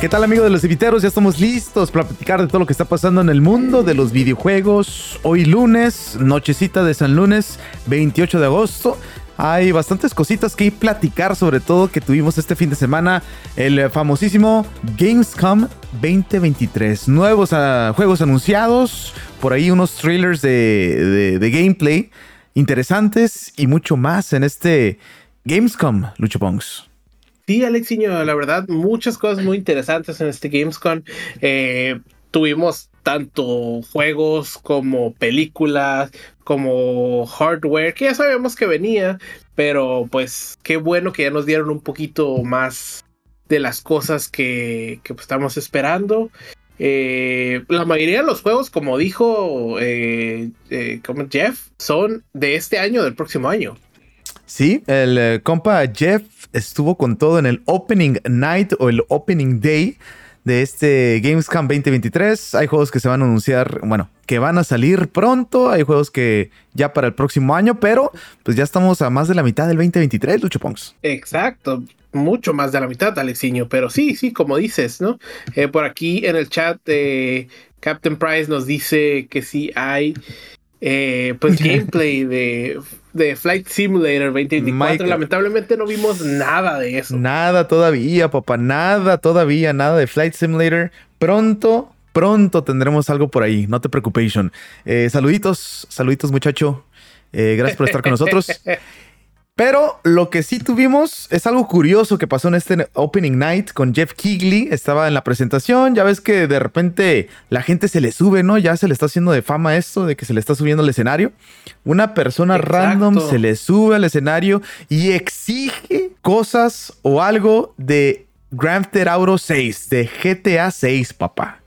¿Qué tal amigos de los inviteros? Ya estamos listos para platicar de todo lo que está pasando en el mundo de los videojuegos. Hoy lunes, nochecita de San Lunes, 28 de agosto. Hay bastantes cositas que platicar, sobre todo que tuvimos este fin de semana. El famosísimo Gamescom 2023. Nuevos uh, juegos anunciados, por ahí unos trailers de, de gameplay interesantes y mucho más en este Gamescom, Lucho Pongs. Sí, Alexiño, la verdad, muchas cosas muy interesantes en este Gamescom. Eh, tuvimos tanto juegos como películas, como hardware, que ya sabemos que venía, pero pues qué bueno que ya nos dieron un poquito más de las cosas que, que pues, estamos esperando. Eh, la mayoría de los juegos, como dijo eh, como Jeff, son de este año, del próximo año. Sí, el compa Jeff estuvo con todo en el Opening Night o el Opening Day de este Gamescom 2023. Hay juegos que se van a anunciar, bueno, que van a salir pronto. Hay juegos que ya para el próximo año, pero pues ya estamos a más de la mitad del 2023, Lucho Pongs. Exacto. Mucho más de la mitad, Alexiño, pero sí, sí, como dices, ¿no? Eh, por aquí en el chat, de Captain Price nos dice que sí hay eh, pues gameplay de, de, Flight Simulator 2024. Lamentablemente no vimos nada de eso. Nada todavía, papá, nada todavía, nada de Flight Simulator. Pronto, pronto tendremos algo por ahí, no te preocupes. Eh, saluditos, saluditos muchacho. Eh, gracias por estar con nosotros. Pero lo que sí tuvimos es algo curioso que pasó en este Opening Night con Jeff Keighley. Estaba en la presentación. Ya ves que de repente la gente se le sube, ¿no? Ya se le está haciendo de fama esto de que se le está subiendo al escenario. Una persona random se le sube al escenario y exige cosas o algo de Grand Theft Auto 6, de GTA 6, papá.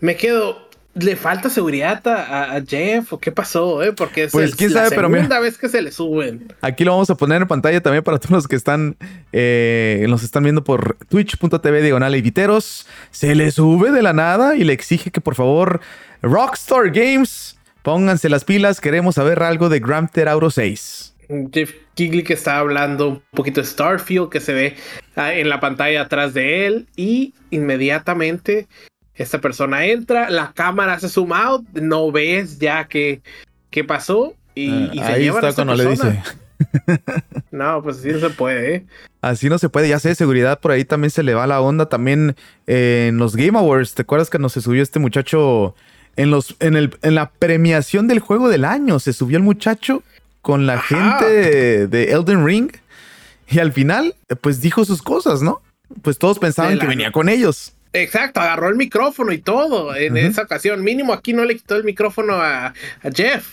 Me quedo, ¿Le falta seguridad a, Jeff o qué pasó? Eh? Porque es pues, ¿quién la segunda vez que se le suben. Aquí lo vamos a poner en pantalla también para todos los que están eh, nos están viendo por twitch.tv diagonal y viteros. Se le sube de la nada y le exige que por favor Rockstar Games pónganse las pilas. Queremos saber algo de Grand Theft Auto 6. Jeff Kigley que está hablando un poquito de Starfield que se ve ah, en la pantalla atrás de él y inmediatamente esta persona entra, la cámara se zoom out, no ves ya qué, qué pasó y, ah, se ahí está cuando le dice. no, pues así no se puede, ¿eh? Así no se puede, ya sé, seguridad por ahí también se le va la onda. También eh, en los Game Awards, ¿te acuerdas que nos se subió este muchacho en, los, en, el, en la premiación del juego del año? Se subió el muchacho con la gente de, Elden Ring y al final, pues dijo sus cosas, ¿no? Pues todos pensaban que venía con ellos. Exacto, agarró el micrófono y todo en esa ocasión. Mínimo aquí no le quitó el micrófono a, Jeff.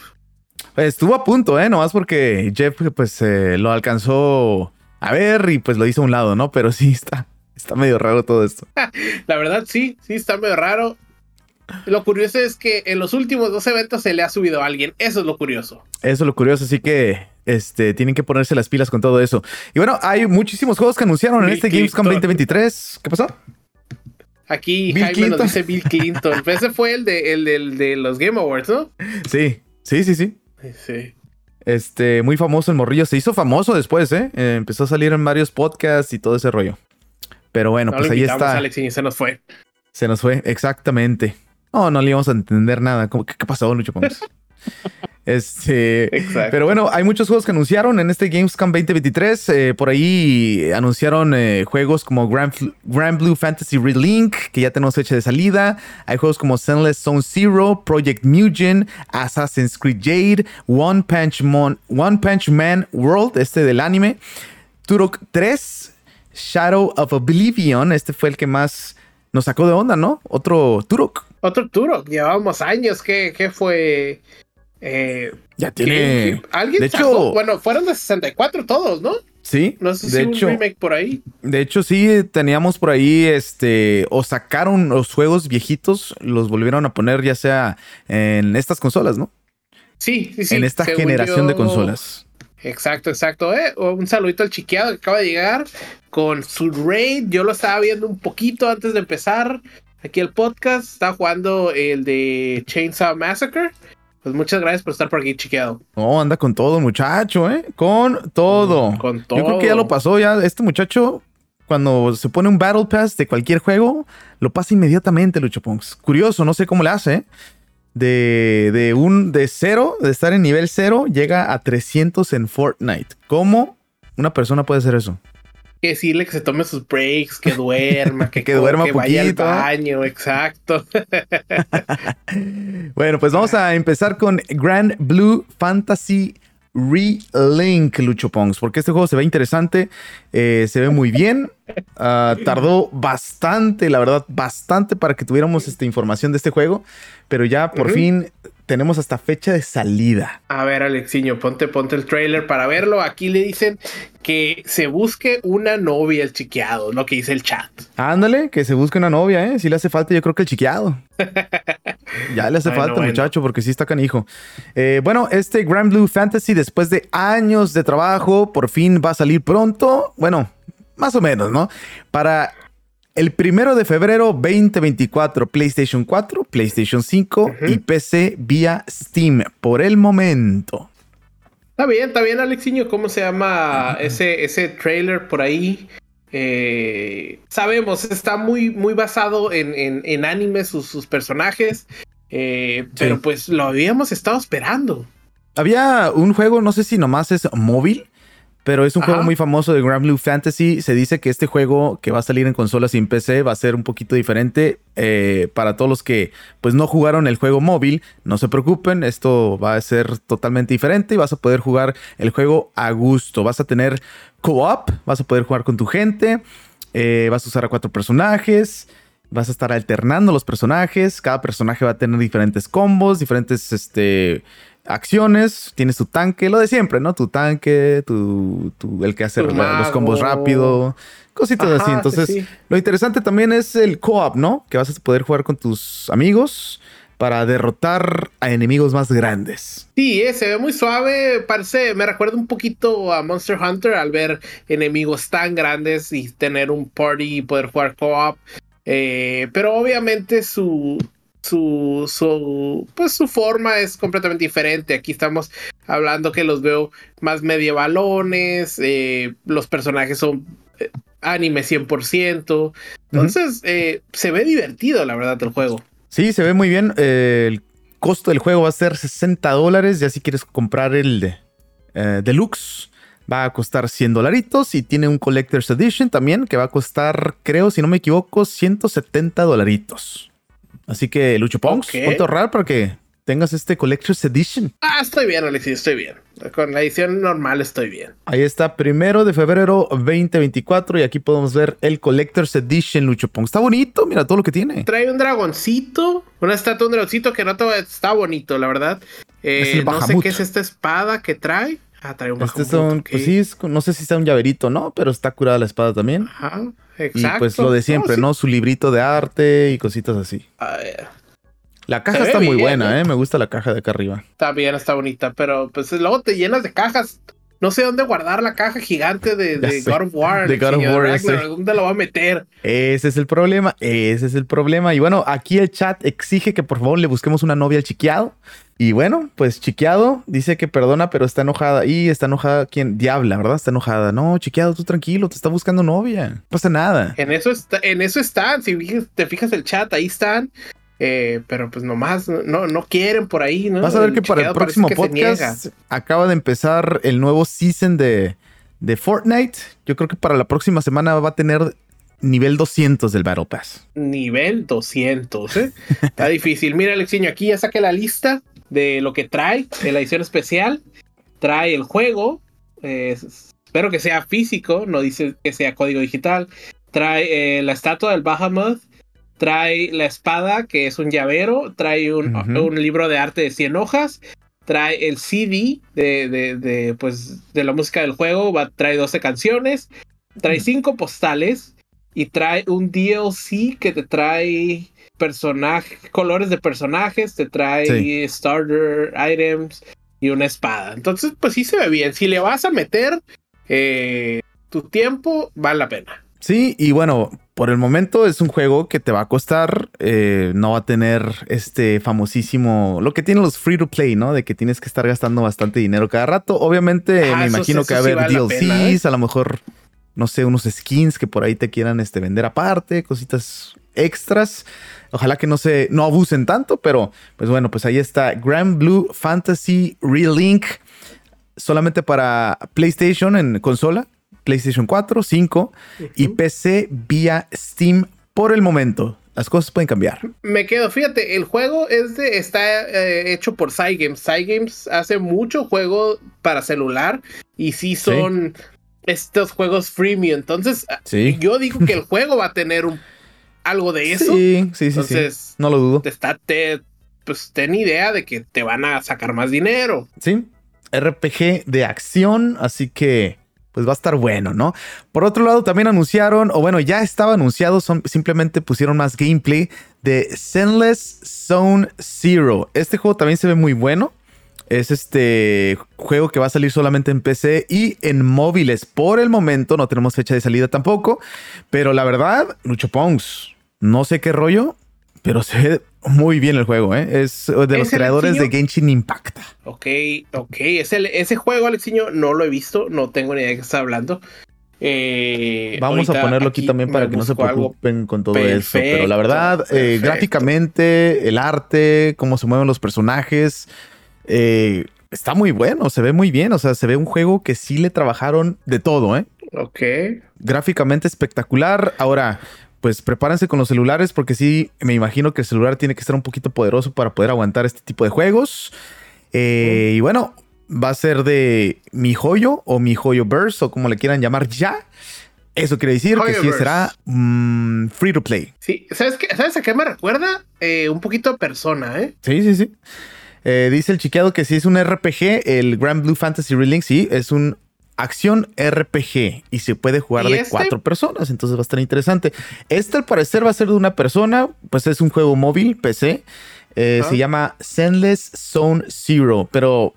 Estuvo a punto, ¿eh? Nomás porque Jeff pues eh, lo alcanzó a ver y pues lo hizo a un lado, ¿no? Pero sí está, está medio raro todo esto. La verdad sí, sí está medio raro. Lo curioso es que en los últimos dos eventos se le ha subido a alguien. Eso es lo curioso. Eso es lo curioso, así que este, tienen que ponerse las pilas con todo eso. Y bueno, hay muchísimos juegos que anunciaron en este Gamescom 2023. ¿Qué pasó? Aquí Jaime nos dice Bill Clinton. Ese fue el de, el, de los Game Awards, ¿no? Sí, sí, sí, sí. Sí. Este, muy famoso el morrillo. Se hizo famoso después, ¿eh? ¿eh? Empezó a salir en varios podcasts y todo ese rollo. Pero bueno, pues ahí está. Alex y se nos fue. Se nos fue, exactamente. No, no le íbamos a entender nada. ¿Qué, qué pasó, Lucho Ponce? Este, pero bueno, hay muchos juegos que anunciaron en este Gamescom 2023. Eh, por ahí anunciaron eh, juegos como Grand, Blue Fantasy Relink, que ya tenemos fecha de salida. Hay juegos como Zenless Zone Zero, Project Mugen, Assassin's Creed Jade, One Punch, One Punch Man World, este del anime. Turok 3, Shadow of Oblivion, este fue el que más nos sacó de onda, ¿no? Otro Turok. Otro Turok, llevábamos años. ¿Qué, qué fue? Eh, ya tiene. ¿Alguien de hecho, bueno, fueron de 64 todos, ¿no? Sí. No sé si de un remake por ahí. De hecho, sí, teníamos por ahí, este, o sacaron los juegos viejitos, los volvieron a poner ya sea en estas consolas, ¿no? Sí, sí, sí. En esta generación de consolas. Exacto, exacto. Eh, un saludito al chiqueado que acaba de llegar con su raid. Yo lo estaba viendo un poquito antes de empezar aquí el podcast. Está jugando el de Chainsaw Massacre. Pues muchas gracias por estar por aquí, chiqueado. No, anda con todo, muchacho, ¿eh? Con todo. Con todo. Yo creo que ya lo pasó, ya. Este muchacho cuando se pone un Battle Pass de cualquier juego, lo pasa inmediatamente, Lucho Punks. Curioso, no sé cómo le hace. ¿eh? De, de un de cero, de estar en nivel cero, llega a 300 en Fortnite. ¿Cómo una persona puede hacer eso? Que decirle que se tome sus breaks, que duerma, que, que duerma que vaya al baño, exacto. bueno, pues vamos a empezar con Grand Blue Fantasy Relink, Lucho Pongs, porque este juego se ve interesante, eh, se ve muy bien. Ah, tardó bastante, la verdad, bastante para que tuviéramos esta información de este juego, pero ya por fin tenemos hasta fecha de salida. A ver, Alexiño, ponte, ponte el trailer para verlo. Aquí le dicen que se busque una novia el chiqueado, lo que dice el chat. Ándale, que se busque una novia, ¿eh? Si le hace falta, yo creo que el chiqueado. ya le hace falta, muchacho, porque sí está canijo. Eh, bueno, este Grand Blue Fantasy, después de años de trabajo, por fin va a salir pronto. Bueno, más o menos, ¿no? Para el primero de febrero 2024, PlayStation 4, PlayStation 5 y PC vía Steam por el momento. Está bien, está bien, Alexiño. ¿Cómo se llama ese, ese trailer por ahí? Eh, sabemos, está muy, muy basado en, en, anime, sus, personajes. Eh, pero pues lo habíamos estado esperando. Había un juego, no sé si nomás es móvil, pero es un juego muy famoso de Grand Blue Fantasy. Se dice que este juego que va a salir en consolas y en PC va a ser un poquito diferente. Eh, para todos los que pues no jugaron el juego móvil, no se preocupen, esto va a ser totalmente diferente y vas a poder jugar el juego a gusto. Vas a tener co-op, vas a poder jugar con tu gente, eh, vas a usar a cuatro personajes. Vas a estar alternando los personajes. Cada personaje va a tener diferentes combos, diferentes este, acciones, tienes tu tanque, lo de siempre, ¿no? Tu tanque, tu, el que hace los combos rápido, cositas así. Entonces, lo interesante también es el co-op, ¿no? Que vas a poder jugar con tus amigos para derrotar a enemigos más grandes. Sí, eh, se ve muy suave, parece, me recuerda un poquito a Monster Hunter al ver enemigos tan grandes y tener un party y poder jugar co-op. Eh, pero obviamente su, su, su, pues su forma es completamente diferente. Aquí estamos hablando que los veo más medievalones, eh, los personajes son eh, anime 100%. Entonces, eh, se ve divertido, la verdad, el juego. Sí, se ve muy bien. el costo del juego va a ser 60 dólares. Ya si quieres comprar el deluxe, va a costar 100 dolaritos. Y tiene un Collector's Edition también, que va a costar, creo, si no me equivoco, 170 dolaritos. Así que, Lucho Ponks, ponte a ahorrar para que tengas este Collector's Edition. Ah, estoy bien, Alexis, estoy bien. Con la edición normal estoy bien. Ahí está, primero de febrero 2024 y aquí podemos ver el Collector's Edition, Lucho Ponks. Está bonito, mira todo lo que tiene. Trae un dragoncito, una estatua, un dragoncito que no está bonito, la verdad. Eh, no sé qué es esta espada que trae. Ah, trae un este pues sí, no sé si está un llaverito, ¿no? Pero está curada la espada también. Ajá. Y pues lo de siempre, ¿no? Su librito de arte y cositas así. La caja está muy buena, ¿eh? Me gusta la caja de acá arriba. Está bien, está bonita, pero pues luego te llenas de cajas. No sé dónde guardar la caja gigante de, God of War. De God of War. ¿Dónde lo va a meter? Ese es el problema. Ese es el problema. Y bueno, aquí el chat exige que por favor le busquemos una novia al chiqueado. Y bueno, pues Chiqueado dice que perdona, pero está enojada. Y está enojada quien diabla, ¿verdad? Está enojada. No, Chiqueado, tú tranquilo, te está buscando novia. No pasa nada. En eso, está, en eso están. Si te fijas el chat, ahí están. Eh, pero pues nomás no, no quieren por ahí, ¿no? Vas a ver que para el próximo podcast acaba de empezar el nuevo season de, de Fortnite. Yo creo que para la próxima semana va a tener nivel 200 del Battle Pass. Nivel 200, ¿eh? Está difícil. Mira, Alexiño, aquí ya saqué la lista de lo que trae la edición especial. Trae el juego. espero que sea físico, no dice que sea código digital. Trae eh, la estatua del Bahamut. Trae la espada, que es un llavero. Trae un, libro de arte de 100 hojas. Trae el CD de, de, pues, de la música del juego. Va, trae 12 canciones. Trae 5 postales. Y trae un DLC que te trae personajes, colores de personajes, te trae starter items y una espada. Entonces, pues sí se ve bien. Si le vas a meter eh, tu tiempo, vale la pena. Sí, y bueno, por el momento es un juego que te va a costar, eh, no va a tener este famosísimo, lo que tienen los free to play, ¿no? De que tienes que estar gastando bastante dinero cada rato. Obviamente, me imagino que va a haber DLCs, a lo mejor no sé, unos skins que por ahí te quieran este, vender aparte, cositas extras. Ojalá que no se no abusen tanto, pero pues bueno, pues ahí está Grand Blue Fantasy Relink solamente para PlayStation en consola, PlayStation 4, 5 y PC vía Steam por el momento. Las cosas pueden cambiar. Me quedo, fíjate, el juego es de, está eh, hecho por Cygames. Cygames hace mucho juego para celular y sí son estos juegos freemium. Entonces, yo digo que el juego va a tener un, algo de eso. Sí, sí, sí. Entonces, No lo dudo. Te está, pues ten idea de que te van a sacar más dinero. Sí. RPG de acción, así que pues va a estar bueno, ¿no? Por otro lado, también anunciaron, o bueno, ya estaba anunciado, son, simplemente pusieron más gameplay de Zenless Zone Zero. Este juego también se ve muy bueno. Es este juego que va a salir solamente en PC y en móviles. Por el momento no tenemos fecha de salida tampoco. Pero la verdad, Lucho Pongs, no sé qué rollo, pero se ve muy bien el juego, ¿eh? Es de los creadores de Genshin Impact. Ok, ok. ese juego, Alexiño, no lo he visto, no tengo ni idea de qué está hablando. Eh, Vamos a ponerlo aquí, también para que no se preocupen con todo eso. Pero la verdad, eh, gráficamente, el arte, cómo se mueven los personajes, eh, está muy bueno, se ve muy bien. O sea, se ve un juego que sí le trabajaron de todo, ¿eh? Ok. Gráficamente espectacular. Ahora, pues prepárense con los celulares porque sí, me imagino que el celular tiene que estar un poquito poderoso para poder aguantar este tipo de juegos. Eh, y bueno, va a ser de mi joyo o mi joyo burst o como le quieran llamar ya. Eso quiere decir que sí será mm, free to play. Sí, ¿sabes, qué, ¿sabes a qué me recuerda? Eh, un poquito a persona, ¿eh? Sí, sí, sí. Eh, dice el chiqueado que si es un RPG, el Grand Blue Fantasy Relink, sí, es un acción RPG y se puede jugar de este? cuatro personas, entonces va a estar interesante. Este al parecer va a ser de una persona, pues es un juego móvil, PC. Eh, se llama Sendless Zone Zero, pero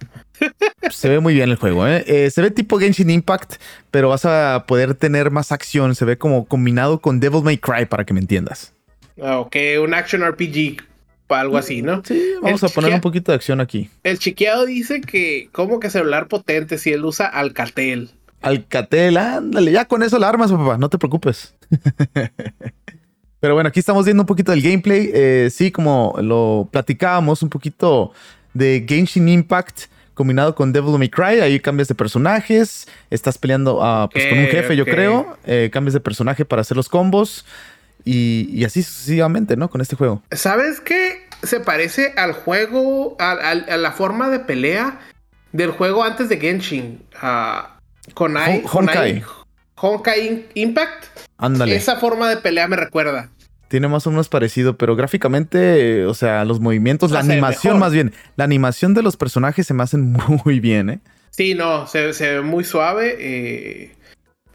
se ve muy bien el juego. ¿eh? ¿eh? se ve tipo Genshin Impact, pero vas a poder tener más acción. Se ve como combinado con Devil May Cry, para que me entiendas. Ah, ok, un action RPG algo así, ¿no? Sí, vamos a poner un poquito de acción aquí. El chiqueado dice que, ¿cómo que celular potente si él usa Alcatel? Alcatel, ándale, ya con eso la armas, papá, no te preocupes. Pero bueno, aquí estamos viendo un poquito del gameplay. Eh, sí, como lo platicábamos, un poquito de Genshin Impact combinado con Devil May Cry. Ahí cambias de personajes. Estás peleando ah, pues, con un jefe, yo creo. Eh, cambias de personaje para hacer los combos. Y, así sucesivamente, ¿no? Con este juego. ¿Sabes qué? Se parece al juego, a, la forma de pelea del juego antes de Genshin. con Honkai. Honkai Impact. Ándale. Esa forma de pelea me recuerda. Tiene más o menos parecido, pero gráficamente, o sea, los movimientos, la animación más bien, la animación de los personajes se me hacen muy bien, ¿eh? Sí, no, se, se ve muy suave. Eh,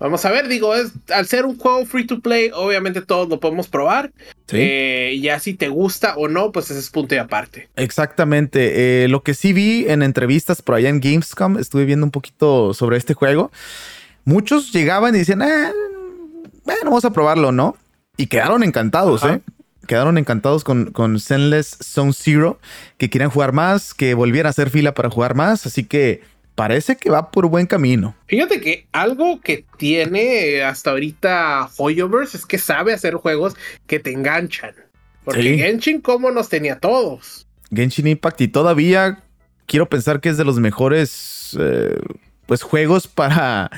Vamos a ver, digo, es, al ser un juego free to play, obviamente todos lo podemos probar. ¿Sí? Eh, ya si te gusta o no, pues ese es punto y aparte. Exactamente. Eh, lo que sí vi en entrevistas por allá en Gamescom, estuve viendo un poquito sobre este juego. Muchos llegaban y decían, eh, bueno, vamos a probarlo, ¿no? Y quedaron encantados, ¿eh? Quedaron encantados con, con Zenless Zone Zero, que querían jugar más, que volviera a hacer fila para jugar más. Así que parece que va por buen camino. Fíjate que algo que tiene hasta ahorita Hoyoverse es que sabe hacer juegos que te enganchan. Porque Genshin, ¿cómo nos tenía todos? Genshin Impact y todavía quiero pensar que es de los mejores eh, pues juegos para,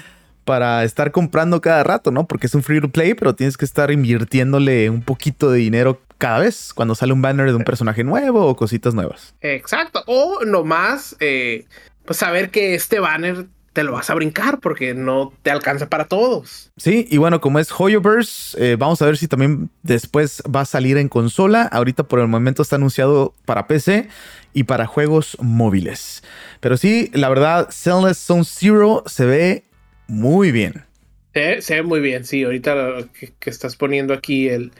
para estar comprando cada rato, ¿no? Porque es un free to play, pero tienes que estar invirtiéndole un poquito de dinero cada vez cuando sale un banner de un personaje nuevo o cositas nuevas. Exacto. O nomás eh, pues saber que este banner te lo vas a brincar porque no te alcanza para todos. Sí, y bueno, como es Hoyoverse, eh, vamos a ver si también después va a salir en consola. Ahorita por el momento está anunciado para PC y para juegos móviles. Pero sí, la verdad, Zenless Zone Zero se ve muy bien. Se, ve muy bien, sí. Ahorita que, que estás poniendo aquí el,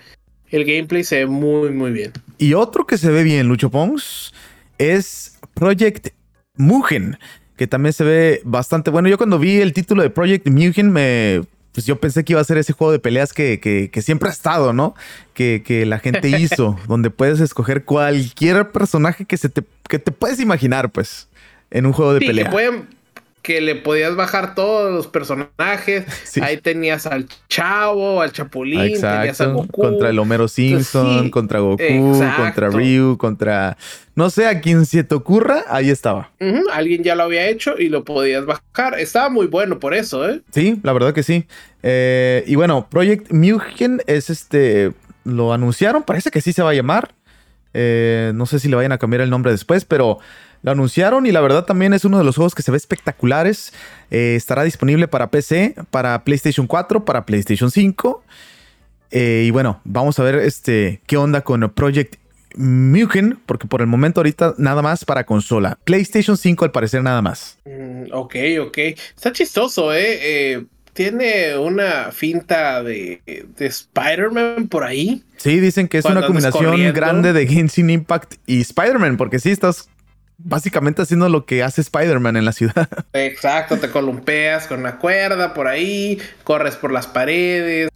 el gameplay se ve muy, muy bien. Y otro que se ve bien, Lucho Pons, es Project Mugen, que también se ve bastante bueno. Yo cuando vi el título de Project Mugen, me, pues yo pensé que iba a ser ese juego de peleas que, siempre ha estado, ¿no? Que, la gente hizo, donde puedes escoger cualquier personaje que, se te, que te puedes imaginar, pues, en un juego de sí, pelea. Que pueden, que le podías bajar todos los personajes. Ahí tenías al Chavo, al Chapulín, tenías a Goku. Contra el Homero Simpson, contra Goku, contra Ryu, contra. No sé, a quien se te ocurra, ahí estaba. Alguien ya lo había hecho y lo podías bajar. Estaba muy bueno por eso, ¿eh? Sí, la verdad que sí. Eh, y bueno, Project Mugen es este. Lo anunciaron, parece que sí se va a llamar. Eh, no sé si le vayan a cambiar el nombre después, pero lo anunciaron y la verdad también es uno de los juegos que se ve espectaculares. Eh, estará disponible para PC, para PlayStation 4, para PlayStation 5. Eh, y bueno, vamos a ver este, qué onda con Project Mugen, porque por el momento ahorita nada más para consola. PlayStation 5 al parecer nada más. Mm, ok, ok. Está chistoso, ¿eh? eh tiene una finta de, de Spider-Man por ahí. Sí, dicen que es una combinación grande de Genshin Impact y Spider-Man, porque sí estás básicamente haciendo lo que hace Spider-Man en la ciudad. Exacto, te columpeas con una cuerda por ahí, corres por las paredes.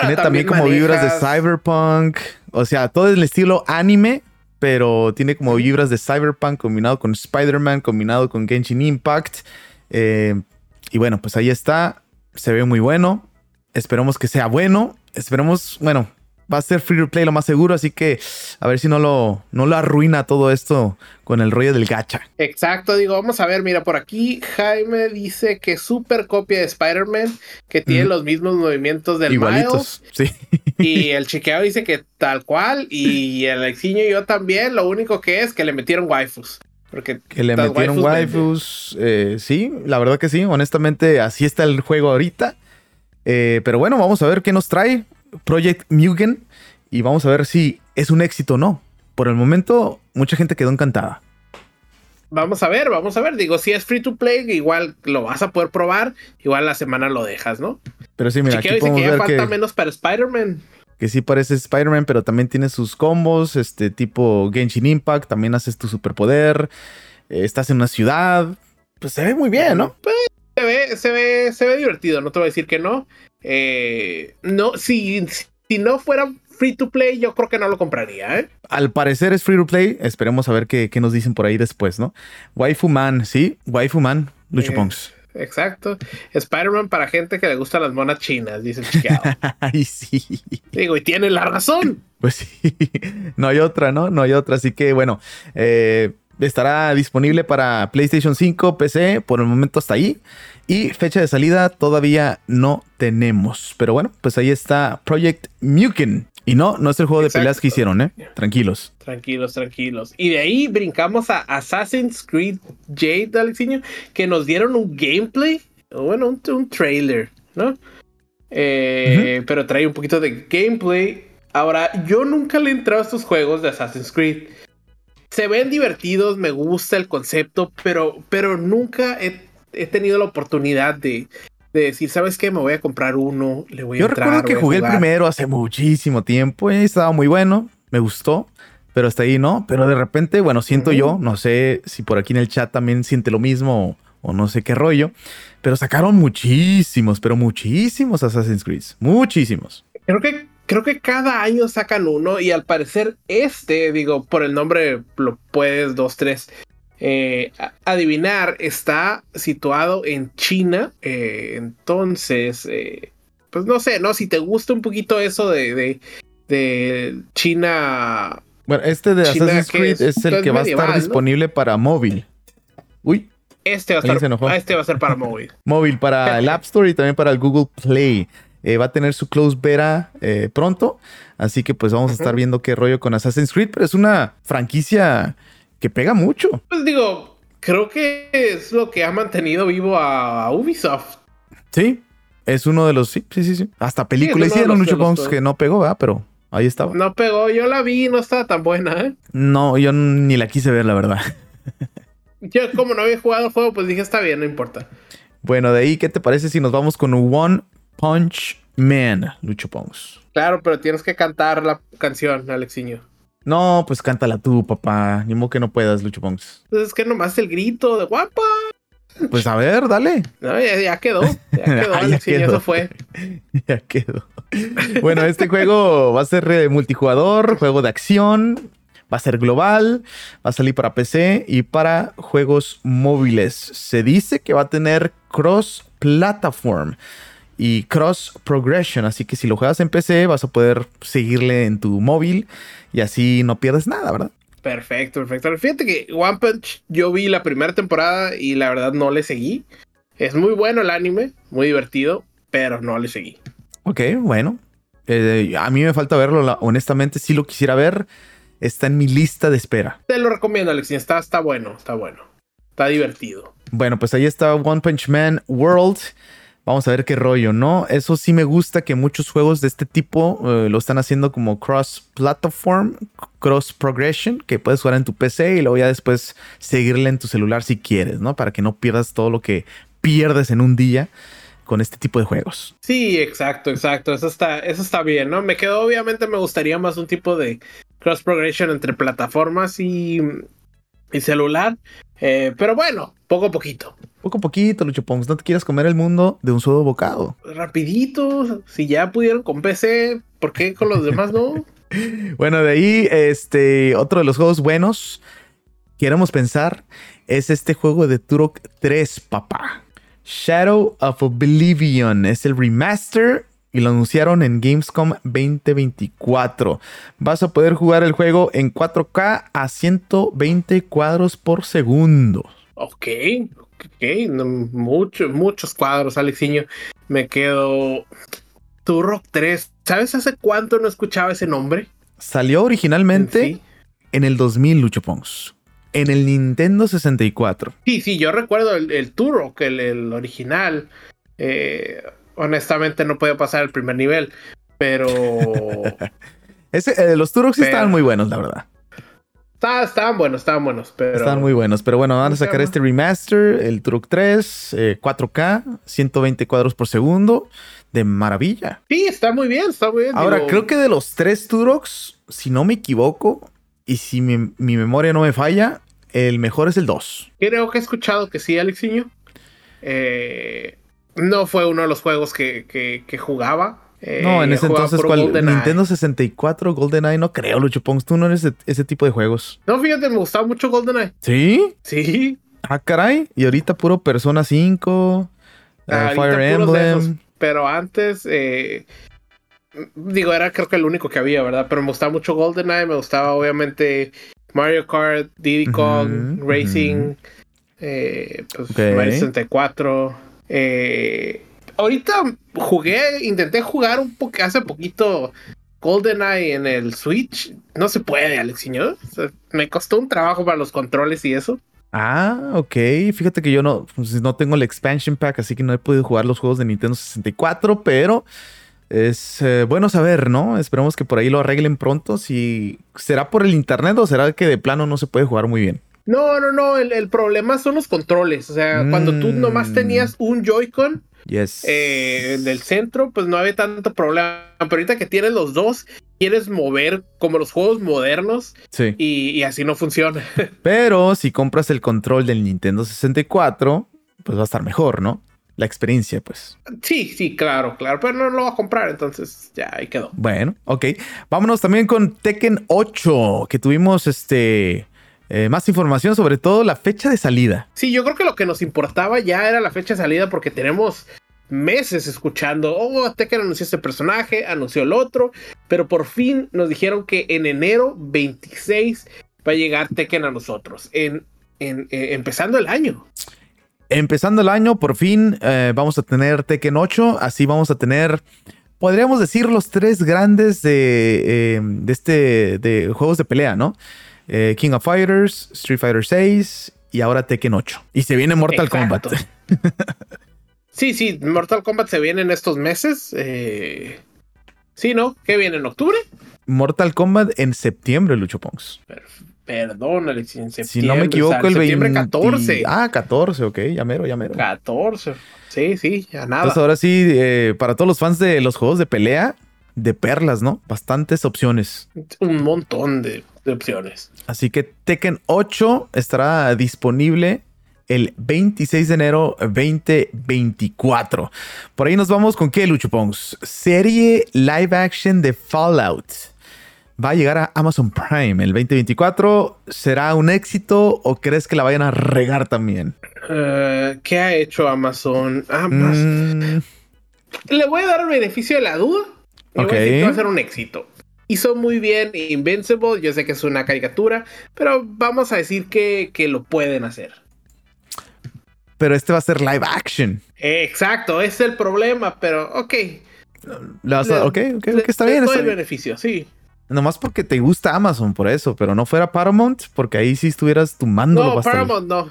Tiene también, como vibras de cyberpunk, o sea, todo el estilo anime, pero tiene como vibras de cyberpunk combinado con Spider-Man, combinado con Genshin Impact. Eh, y bueno, pues ahí está, se ve muy bueno. Esperemos que sea bueno. Esperemos, bueno, va a ser free to play lo más seguro, así que a ver si no lo, no lo arruina todo esto con el rollo del gacha. Exacto, digo, vamos a ver, mira, por aquí Jaime dice que super copia de Spider-Man, que tiene los mismos movimientos del Igualitos, sí. Y el chiqueo dice que tal cual, y el Alexiño y yo también, lo único que es que le metieron waifus. Porque que le metieron waifus, eh, sí, la verdad que sí, honestamente así está el juego ahorita. Eh, pero bueno, vamos a ver qué nos trae. Project Mugen y vamos a ver si es un éxito o no. Por el momento, mucha gente quedó encantada. Vamos a ver, vamos a ver. Digo, si es free to play, igual lo vas a poder probar, igual la semana lo dejas, ¿no? Pero sí, mira, aquí dice que ya falta menos para Spider-Man. Que sí parece Spider-Man, pero también tiene sus combos, este tipo Genshin Impact, también haces tu superpoder, eh, estás en una ciudad, pues se ve muy bien, ¿no? Pues, se ve, se ve, se ve divertido, no te voy a decir que no. Eh, no, si, si no fuera free to play, yo creo que no lo compraría, ¿eh? Al parecer es free to play. Esperemos a ver qué, nos dicen por ahí después, ¿no? Waifu Man, sí, Waifu Man, Lucho eh, Exacto. Spider-Man para gente que le gustan las monas chinas, dice el Ay, sí. Digo, y tiene la razón. Pues sí. No hay otra, ¿no? No hay otra. Así que, bueno, eh, estará disponible para PlayStation 5, PC, por el momento hasta ahí. Y fecha de salida todavía no tenemos. Pero bueno, pues ahí está Project Mugen. Y no, no es el juego de peleas que hicieron, ¿eh? Tranquilos. Tranquilos, tranquilos. Y de ahí brincamos a Assassin's Creed Jade, Alexiño, que nos dieron un gameplay, bueno, un, trailer, ¿no? Eh, pero trae un poquito de gameplay. Ahora, yo nunca le he entrado a estos juegos de Assassin's Creed. Se ven divertidos, me gusta el concepto, pero, pero nunca he he tenido la oportunidad de, decir, ¿sabes qué? Me voy a comprar uno, le voy a Yo recuerdo que jugué el primero hace muchísimo tiempo y estaba muy bueno, me gustó, pero hasta ahí no. Pero de repente, bueno, siento yo, no sé si por aquí en el chat también siente lo mismo o, no sé qué rollo, pero sacaron muchísimos, pero muchísimos Assassin's Creed, muchísimos. Creo que creo que cada año sacan uno y al parecer este, digo, por el nombre lo puedes dos, tres, eh, adivinar, está situado en China. Eh, entonces, eh, pues no sé, ¿no? Si te gusta un poquito eso de, de, China. Bueno, este de Assassin's Creed es, el que va a estar disponible para móvil. Uy. Este va, a estar, este va a ser para móvil. móvil para el App Store y también para el Google Play. va a tener su close beta pronto. Así que pues vamos a estar viendo qué rollo con Assassin's Creed. Pero es una franquicia que pega mucho. Pues digo, creo que es lo que ha mantenido vivo a Ubisoft. Sí, es uno de los. Sí, sí, sí. sí. Hasta película hicieron mucho Bones que no pegó, ¿verdad? Pero ahí estaba. No pegó, yo la vi no estaba tan buena, ¿eh? No, yo ni la quise ver, la verdad. yo, como no había jugado el juego, pues dije, está bien, no importa. Bueno, de ahí, ¿qué te parece si nos vamos con One Punch Man, Lucho Pons? Claro, pero tienes que cantar la canción, Alexiño. No, pues cántala tú, papá. Ni modo que no puedas, Lucho Ponks. Pues es que nomás el grito de guapa. Pues a ver, dale. No, ya, quedó. Ya quedó, ah, ya eso fue. ya quedó. bueno, este juego va a ser multijugador, juego de acción. Va a ser global, va a salir para PC y para juegos móviles. Se dice que va a tener cross platform y cross progression, así que si lo juegas en PC vas a poder seguirle en tu móvil y así no pierdes nada, ¿verdad? Perfecto, perfecto. Fíjate que One Punch yo vi la primera temporada y la verdad no le seguí. Es muy bueno el anime, muy divertido, pero no le seguí. Ok, bueno. Eh, a mí me falta verlo, honestamente, si lo quisiera ver. Está en mi lista de espera. Te lo recomiendo, Alex. Está, está bueno, está bueno. Está divertido. Bueno, pues ahí está One Punch Man World. Vamos a ver qué rollo, ¿no? Eso sí me gusta que muchos juegos de este tipo eh, lo están haciendo como cross-platform, cross-progression, que puedes jugar en tu PC y luego ya después seguirle en tu celular si quieres, ¿no? Para que no pierdas todo lo que pierdes en un día con este tipo de juegos. Sí, exacto, exacto. Eso está, eso está bien, ¿no? Me quedó, obviamente, me gustaría más un tipo de cross progression entre plataformas y, y celular. Eh, pero bueno, poco a poquito. Poco a poquito, Lucho Pongs. No te quieras comer el mundo de un solo bocado. Rapidito. Si ya pudieron con PC, ¿por qué con los demás no? bueno, de ahí, este, otro de los juegos buenos, queremos pensar, es este juego de Turok 3, papá. Shadow of Oblivion es el remaster y lo anunciaron en Gamescom 2024. Vas a poder jugar el juego en 4K a 120 cuadros por segundo. Ok, ok, muchos, muchos cuadros, Alexiño. Me quedo. Turok 3. ¿Sabes hace cuánto no escuchaba ese nombre? Salió originalmente en el 2000, Lucho Pons en el Nintendo 64. Sí, sí, yo recuerdo el, el Turok, el, el original. Eh, honestamente no podía pasar el primer nivel, pero... Ese, eh, los Turoks sí estaban muy buenos, la verdad. estaban buenos, estaban buenos, pero... Estaban muy buenos, pero bueno, van a sacar este remaster, el Turok 3, 4K, 120 cuadros por segundo, de maravilla. Sí, está muy bien, está muy bien. Ahora, creo que de los tres Turoks, si no me equivoco, y si mi, memoria no me falla, el mejor es el 2. Creo que he escuchado que sí, Alexiño. Eh, no fue uno de los juegos que, jugaba. Eh, no, en ese entonces, ¿cuál? Nintendo 64, GoldenEye, no creo, Lucho Pongs, tú no eres ese tipo de juegos. No, fíjate, me gustaba mucho GoldenEye. ¿Sí? Sí. Ah, caray, y ahorita puro Persona 5, eh, Fire Emblem. pero antes, eh, Digo, era creo que el único que había, ¿verdad? Pero me gustaba mucho GoldenEye, me gustaba obviamente Mario Kart, Diddy Kong, Racing, eh, pues, Mario 64. Eh, ahorita jugué, intenté jugar un poco hace poquito GoldenEye en el Switch. No se puede, Alex, me costó un trabajo para los controles y eso. Ah, ok. Fíjate que yo no, pues, no tengo el expansion pack, así que no he podido jugar los juegos de Nintendo 64, pero es eh, bueno saber, ¿no? Esperemos que por ahí lo arreglen pronto. Si será por el internet o será que de plano no se puede jugar muy bien. No, no, no. El, problema son los controles. O sea, cuando tú nomás mm. tenías un Joy-Con yes. eh, del centro, pues no había tanto problema. Pero ahorita que tienes los dos, quieres mover como los juegos modernos. Sí. Y, y así no funciona. Pero si compras el control del Nintendo 64, pues va a estar mejor, ¿no? la experiencia, pues. Sí, sí, claro, claro, pero no lo va a comprar, entonces ya ahí quedó. Bueno, ok. Vámonos también con Tekken 8, que tuvimos este... Eh, más información sobre todo la fecha de salida. Sí, yo creo que lo que nos importaba ya era la fecha de salida porque tenemos meses escuchando, oh, Tekken anunció este personaje, anunció el otro, pero por fin nos dijeron que en enero 26 va a llegar Tekken a nosotros, en, en eh, empezando el año. Empezando el año, por fin eh, vamos a tener Tekken 8. Así vamos a tener, podríamos decir, los tres grandes de, eh, de este, de juegos de pelea, ¿no? Eh, King of Fighters, Street Fighter 6 y ahora Tekken 8. Y se viene Mortal Kombat. sí, sí, Mortal Kombat se viene en estos meses. Sí, ¿no? ¿Qué viene en octubre? Mortal Kombat en septiembre, Lucho Pongs. Perdón, Alex, en septiembre. Si no me equivoco, el septiembre 14. Ah, 14, ok, ya mero, ya mero. 14. Sí, sí, ya nada. Entonces ahora sí, eh, para todos los fans de los juegos de pelea, de perlas, ¿no? Bastantes opciones. Un montón de, opciones. Así que Tekken 8 estará disponible el 26 de enero 2024. Por ahí nos vamos con qué, Lucho Serie live action de Fallout va a llegar a Amazon Prime el 2024. ¿Será un éxito o crees que la vayan a regar también? Eh, ¿Qué ha hecho Amazon? Amazon. Mm. Le voy a dar el beneficio de la duda. Y voy a decir que va a ser un éxito. Hizo muy bien Invincible. Yo sé que es una caricatura, pero vamos a decir que, que lo pueden hacer. Pero este va a ser live action. Exacto, ese es el problema, pero ok. ok, ok, está bien. Todo el beneficio, sí. Nomás porque te gusta Amazon, por eso, pero no fuera Paramount, porque ahí sí estuvieras tumbando. No, Paramount no.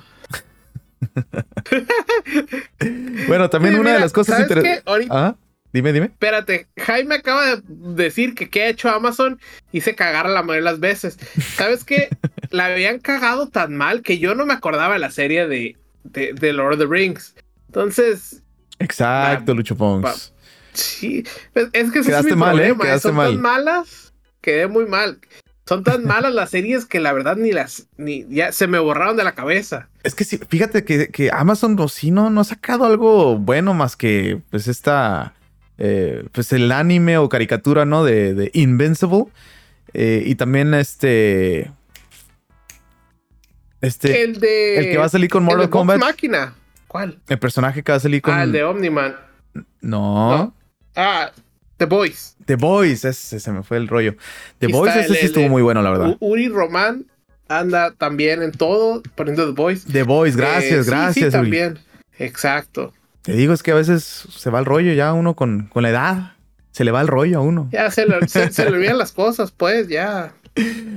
bueno, también una de las cosas interesantes. ¿Ah? Dime, dime. Espérate, Jaime acaba de decir que qué ha hecho Amazon hice cagar a la mayoría de las veces. ¿Sabes qué? la habían cagado tan mal que yo no me acordaba de la serie de, de, Lord of the Rings. Entonces. Exacto, Lucho Pons. Sí, pues, es que Quedaste mal, ¿eh? Son tan malas, quedé muy mal. Son tan malas las series que la verdad ni las, ni ya se me borraron de la cabeza. Es que sí, fíjate que, Amazon no, no, no ha sacado algo bueno más que pues esta, eh, pues el anime o caricatura, ¿no? De, de Invincible. Eh, y también este, este. El de. El que va a salir con Mortal Kombat. máquina. ¿Cuál? El personaje que va a salir con. Ah, el de Omniman. No. Ah, The Boys. The Boys, ese se me fue el rollo. The Boys, ese sí estuvo muy bueno, la verdad. Uri Román anda también en todo, poniendo The Boys. The Boys, gracias, eh, gracias. Sí, también. Exacto. Te digo, es que a veces se va el rollo ya uno con, con la edad. Se le va el rollo a uno. Ya se le, se le olvidan las cosas, pues, ya.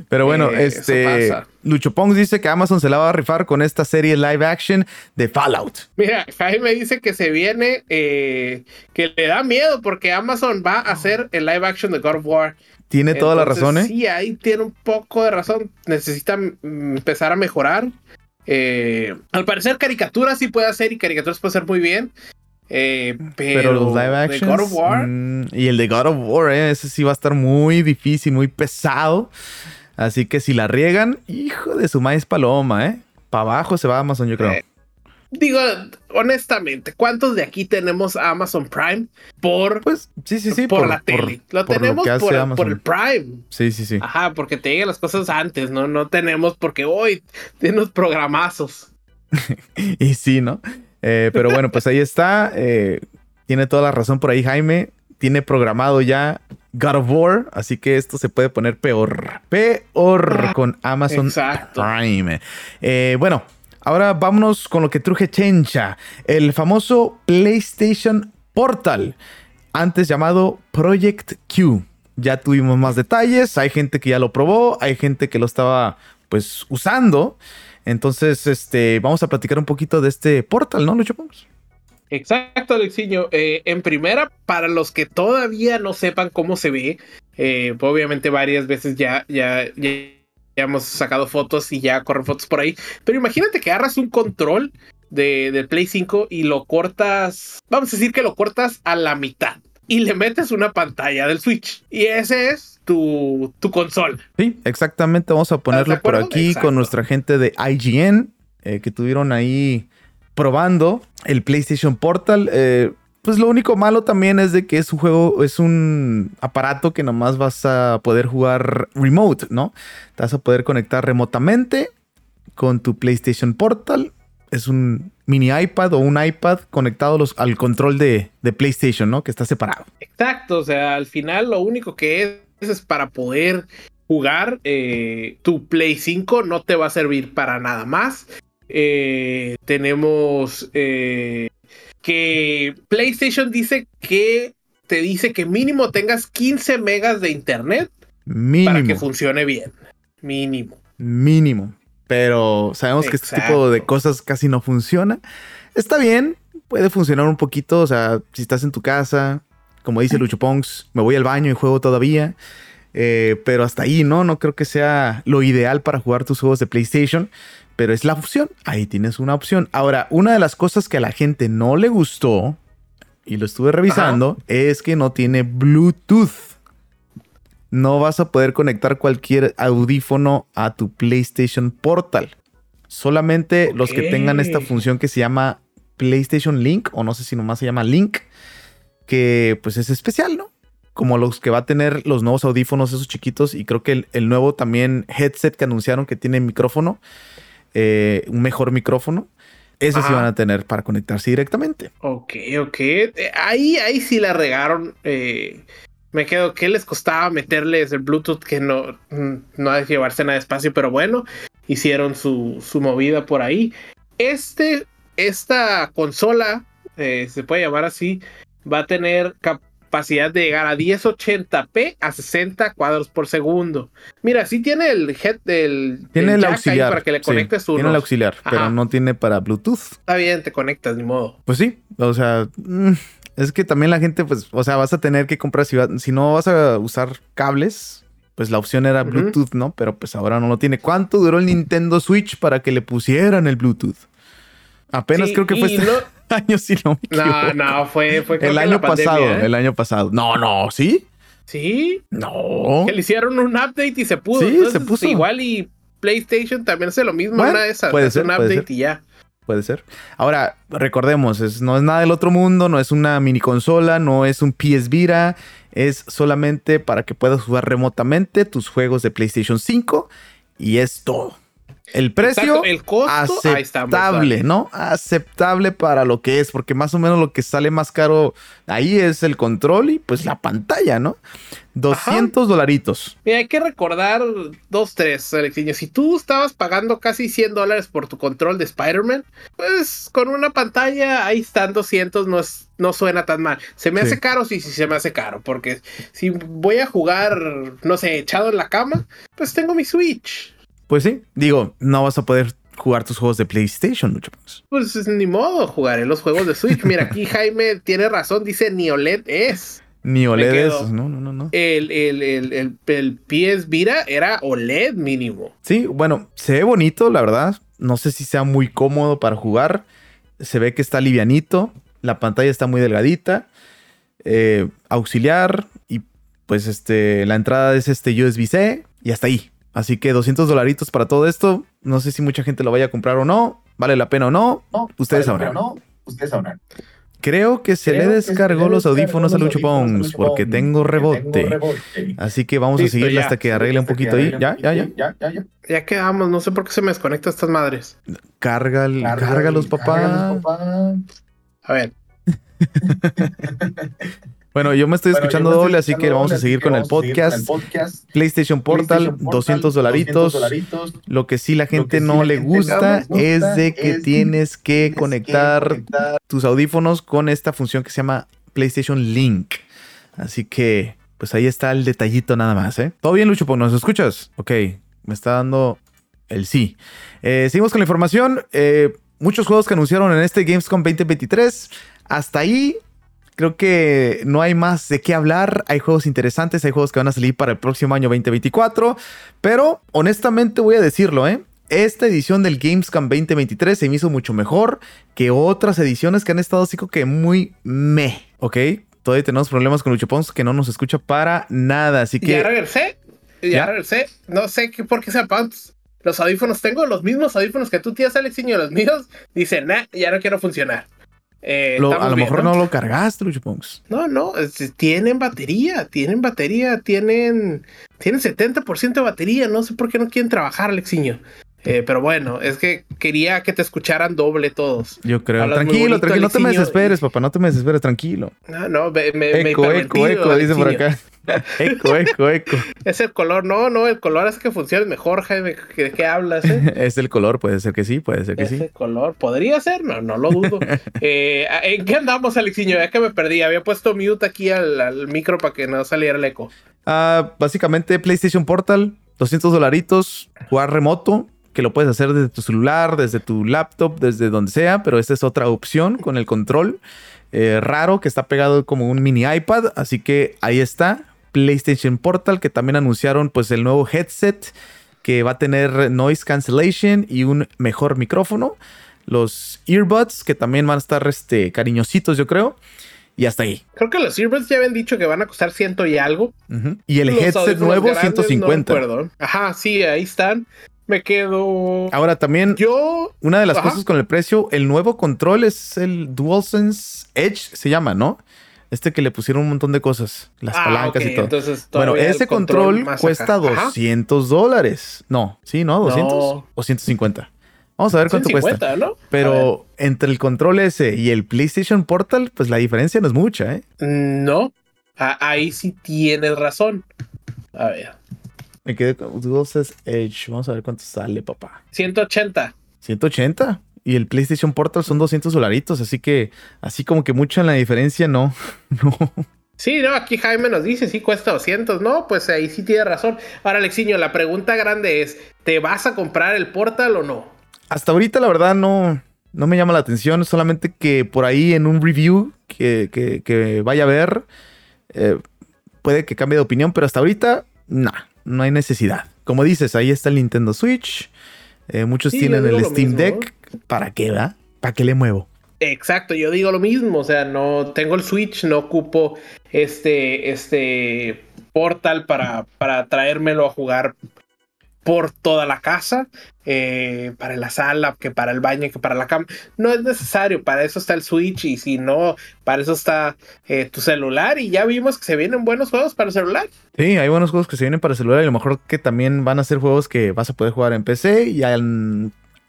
Pero bueno, eh, este Lucho Pong dice que Amazon se la va a rifar con esta serie live action de Fallout. Mira, Jaime dice que se viene, eh, que le da miedo porque Amazon va a hacer el live action de God of War. Tiene toda la razón, ¿eh? Sí, ahí tiene un poco de razón. Necesita empezar a mejorar. Eh, al parecer, caricaturas sí puede hacer y caricaturas puede hacer muy bien. Eh, pero, los live action. God of War. Mm, y el de God of War, eh, ese sí va a estar muy difícil, muy pesado. Así que si la riegan, hijo de su maíz paloma, ¿eh? Para abajo se va Amazon, yo creo. Digo, honestamente, ¿cuántos de aquí tenemos Amazon Prime por, pues, sí, sí, sí, por, la tele? Lo tenemos por, por, el Prime. Sí, sí, sí. Ajá, porque te llegan las cosas antes, ¿no? No tenemos porque hoy tenemos programazos. y sí, ¿no? Eh, pero bueno, pues ahí está. Eh, tiene toda la razón por ahí, Jaime. Tiene programado ya God of War, así que esto se puede poner peor. Peor ah, con Amazon Prime. Eh, bueno, ahora vámonos con lo que truje Chencha. El famoso PlayStation Portal, antes llamado Project Q. Ya tuvimos más detalles, hay gente que ya lo probó, hay gente que lo estaba pues usando. Entonces, este, vamos a platicar un poquito de este portal, ¿no, Lucho Exacto, Alexiño. Eh, en primera, para los que todavía no sepan cómo se ve, eh, obviamente varias veces ya, ya, ya, hemos sacado fotos y ya corren fotos por ahí. Pero imagínate que agarras un control de, de Play 5 y lo cortas, vamos a decir que lo cortas a la mitad y le metes una pantalla del Switch. Y ese es tu, tu consola. Sí, exactamente. Vamos a ponerlo por aquí con nuestra gente de IGN eh, que tuvieron ahí probando el PlayStation Portal. Eh, pues lo único malo también es de que es un juego, es un aparato que nomás vas a poder jugar remote, ¿no? Te vas a poder conectar remotamente con tu PlayStation Portal. Es un mini iPad o un iPad conectado al control de, PlayStation, ¿no? Que está separado. Exacto, o sea, al final lo único que es para poder jugar, eh, tu Play 5 no te va a servir para nada más. Eh, tenemos eh, que PlayStation dice que te dice que mínimo tengas 15 megas de internet para que funcione bien. Mínimo. Mínimo. Pero sabemos que este tipo de cosas casi no funciona. Está bien, puede funcionar un poquito. O sea, si estás en tu casa, como dice Lucho Pongs, me voy al baño y juego todavía. Eh, pero hasta ahí, ¿no? No creo que sea lo ideal para jugar tus juegos de PlayStation. Pero es la opción. Ahí tienes una opción. Ahora, una de las cosas que a la gente no le gustó, y lo estuve revisando, es que no tiene Bluetooth. No vas a poder conectar cualquier audífono a tu PlayStation Portal. Solamente los que tengan esta función que se llama PlayStation Link, o no sé si nomás se llama Link, que pues es especial, ¿no? Como los que va a tener los nuevos audífonos, esos chiquitos. Y creo que el, nuevo también headset que anunciaron que tiene micrófono, eh, un mejor micrófono. Ese sí van a tener para conectarse directamente. Ok, ok. Eh, ahí, ahí sí la regaron. Eh, me quedo, ¿qué les costaba meterles el Bluetooth que no, no hay que llevarse nada de espacio? Pero bueno, hicieron su, su movida por ahí. Este, esta consola, se puede llamar así, va a tener capacidad de llegar a 1080p a 60 cuadros por segundo. Mira, sí tiene el head del tiene el, auxiliar para que le conectes Tiene el auxiliar, pero no tiene para Bluetooth. Está bien, te conectas ni modo. Pues sí, o sea, mm, es que también la gente pues, o sea, vas a tener que comprar si, si no vas a usar cables, pues la opción era Bluetooth, ¿no? Pero pues ahora no lo tiene. ¿Cuánto duró el Nintendo Switch para que le pusieran el Bluetooth? Apenas creo que fue este año, si no me No, no, fue, fue el año pasado, ¿eh? el año pasado. No, no, ¿sí? Sí. No. Que le hicieron un update y se pudo. Sí, se puso. Igual y PlayStation también hace lo mismo. una de esas. Puede ser, un update y ya. Puede ser. Ahora, recordemos, no es nada del otro mundo, no es una mini consola, no es un PS Vita, es solamente para que puedas jugar remotamente tus juegos de PlayStation 5 y es todo. El precio el costo, aceptable, ¿no? Aceptable para lo que es, porque más o menos lo que sale más caro ahí es el control y pues la pantalla, ¿no? 200 dolaritos. Mira, hay que recordar dos, tres, Alexiño. Si tú estabas pagando casi 100 dólares por tu control de Spider-Man, pues con una pantalla ahí están 200, no, es, no suena tan mal. ¿Se me hace caro? Sí, sí, se me hace caro, porque si voy a jugar, no sé, echado en la cama, pues tengo mi Switch. Pues sí, digo, no vas a poder jugar tus juegos de PlayStation mucho más. Pues ni modo, jugaré los juegos de Switch. Mira, aquí Jaime tiene razón, dice ni OLED es. Ni OLED es, no, no, no, no. El, el, el, el, PS Vita era OLED mínimo. Sí, bueno, se ve bonito, la verdad. No sé si sea muy cómodo para jugar. Se ve que está livianito. La pantalla está muy delgadita. Eh, auxiliar. Y pues este, la entrada es este USB-C. Y hasta ahí. Así que 200 dolaritos para todo esto. No sé si mucha gente lo vaya a comprar o no. ¿Vale la pena o no? Ustedes sabrán. No, ustedes sabrán. Creo que se le descargó los audífonos a Lucho Pons porque tengo rebote. Así que vamos a seguirle hasta que arregle un poquito ahí. Ya, ya, ya. Ya, ya, ya. Ya quedamos. No sé por qué se me desconecta estas madres. Carga, cárgalos, papá. A ver. Bueno, yo me estoy escuchando doble, así que vamos a seguir con el podcast. PlayStation Portal, 200 dolaritos. Lo que sí la gente no le gusta es de que tienes que conectar tus audífonos con esta función que se llama PlayStation Link. Así que, pues ahí está el detallito nada más, ¿eh? ¿Todo bien, Lucho? ¿Nos escuchas? Ok, me está dando el sí. Eh, seguimos con la información. Eh, muchos juegos que anunciaron en este Gamescom 2023. Hasta ahí Creo que no hay más de qué hablar. Hay juegos interesantes, hay juegos que van a salir para el próximo año 2024. Pero honestamente voy a decirlo, ¿eh? Esta edición del Gamescom 2023 se me hizo mucho mejor que otras ediciones que han estado así como que muy meh, ¿ok? Todavía tenemos problemas con Lucho Pons que no nos escucha para nada, así que... Ya regresé, ya, regresé. No sé qué, por qué se apagan los audífonos. Tengo los mismos audífonos que tú tienes, Alex, y los míos dicen, nah, ya no quiero funcionar. Eh, a lo mejor no lo cargaste, Luchipunks. No, no, tienen batería, tienen batería, tienen, tienen 70% de batería. No sé por qué no quieren trabajar, Alexiño. Eh, pero bueno, es que quería que te escuchacharan doble todos. Yo creo. tranquilo, tranquilo, no te me desesperes, papá, no te me desesperes, tranquilo. No, no, me, me, eco, eco, eco, dice por acá. eco, eco, eco. Es el color, no, no, el color es que funcione mejor, Jaime. ¿De qué hablas? Eh? es el color, puede ser que sí, puede ser que sí. Es el color, podría ser, no, no lo dudo. eh, ¿En qué andamos, Alexiño? Ya que me perdí, había puesto mute aquí al, al micro para que no saliera el eco. Ah, básicamente PlayStation Portal, 200 dolaritos, jugar remoto, que lo puedes hacer desde tu celular, desde tu laptop, desde donde sea, pero esta es otra opción con el control eh, raro que está pegado como un mini iPad, así que ahí está PlayStation Portal que también anunciaron pues el nuevo headset que va a tener noise cancellation y un mejor micrófono, los earbuds que también van a estar este cariñositos yo creo. Y hasta ahí. Creo que los earbuds ya habían dicho que van a costar ciento y algo. Y el headset nuevo, 150. Ajá, sí, ahí están me quedo. Ahora también, yo. Una de las cosas con el precio, el nuevo control es el DualSense Edge, se llama, ¿no? Este que le pusieron un montón de cosas, las Ah, palancas y todo. entonces Bueno, ese control, cuesta acá. Ajá. 200 dólares. No, sí, ¿no? ¿200 No. o 150? Vamos a ver cuánto cuesta. 150, ¿no? A ver. Pero entre el control ese y el PlayStation Portal, pues la diferencia no es mucha, ¿eh? No, a- ahí sí tienes razón. A ver, Me quedé con DualSense Edge. Vamos a ver cuánto sale, papá. 180. 180. Y el PlayStation Portal son 200 dolaritos. Así que, así como que mucha en la diferencia, no. No. Sí, no, aquí Jaime nos dice, sí cuesta 200, ¿no? Pues ahí sí tiene razón. Ahora, Alexiño, la pregunta grande es, ¿te vas a comprar el Portal o no? Hasta ahorita, la verdad, no, no me llama la atención. Solamente que por ahí en un review que, que- que vaya a ver, eh, puede que cambie de opinión. Pero hasta ahorita, nah, no hay necesidad. Como dices, ahí está el Nintendo Switch. eh, muchos Sí, tienen el Steam mismo, Deck. ¿Para qué, va? ¿Para qué le muevo? Exacto, yo digo lo mismo, o sea, no tengo el Switch, no ocupo este, este Portal para, para traérmelo a jugar por toda la casa, eh, para la sala, que para el baño, que para la cama. No es necesario, para eso está el Switch y si no, para eso está eh, tu celular y ya vimos que se vienen buenos juegos para el celular. Sí, hay buenos juegos que se vienen para celular y a lo mejor que también van a ser juegos que vas a poder jugar en PC y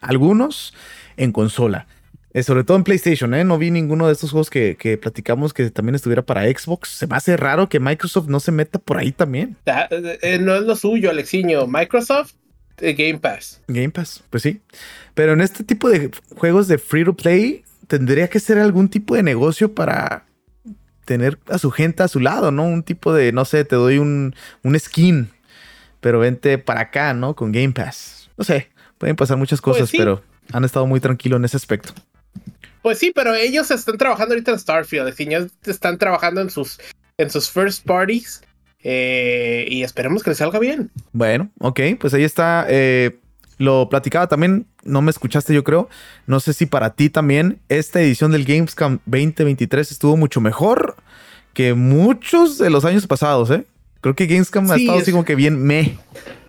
algunos en consola. Eh, sobre todo en PlayStation, ¿eh? No vi ninguno de estos juegos que, que platicamos que también estuviera para Xbox. Se me hace raro que Microsoft no se meta por ahí también. Ah, eh, eh, no es lo suyo, Alexiño. Microsoft, eh, Game Pass. Game Pass, pues sí. Pero en este tipo de juegos de free to play tendría que ser algún tipo de negocio para tener a su gente a su lado, ¿no? Un tipo de, no sé, te doy un, un skin, pero vente para acá, ¿no? Con Game Pass. No sé, pueden pasar muchas Pues cosas, sí. pero han estado muy tranquilos en ese aspecto. Pues sí, pero ellos están trabajando ahorita en Starfield. Ellos están trabajando en sus, en sus first parties. eh, y esperemos que les salga bien. Bueno, ok, pues ahí está. eh, lo platicaba también, no me escuchaste yo creo. No sé si para ti también esta edición del Gamescom 2023 estuvo mucho mejor que muchos de los años pasados, ¿eh? Creo que Gamescom ha Sí, estado es- así como que bien me.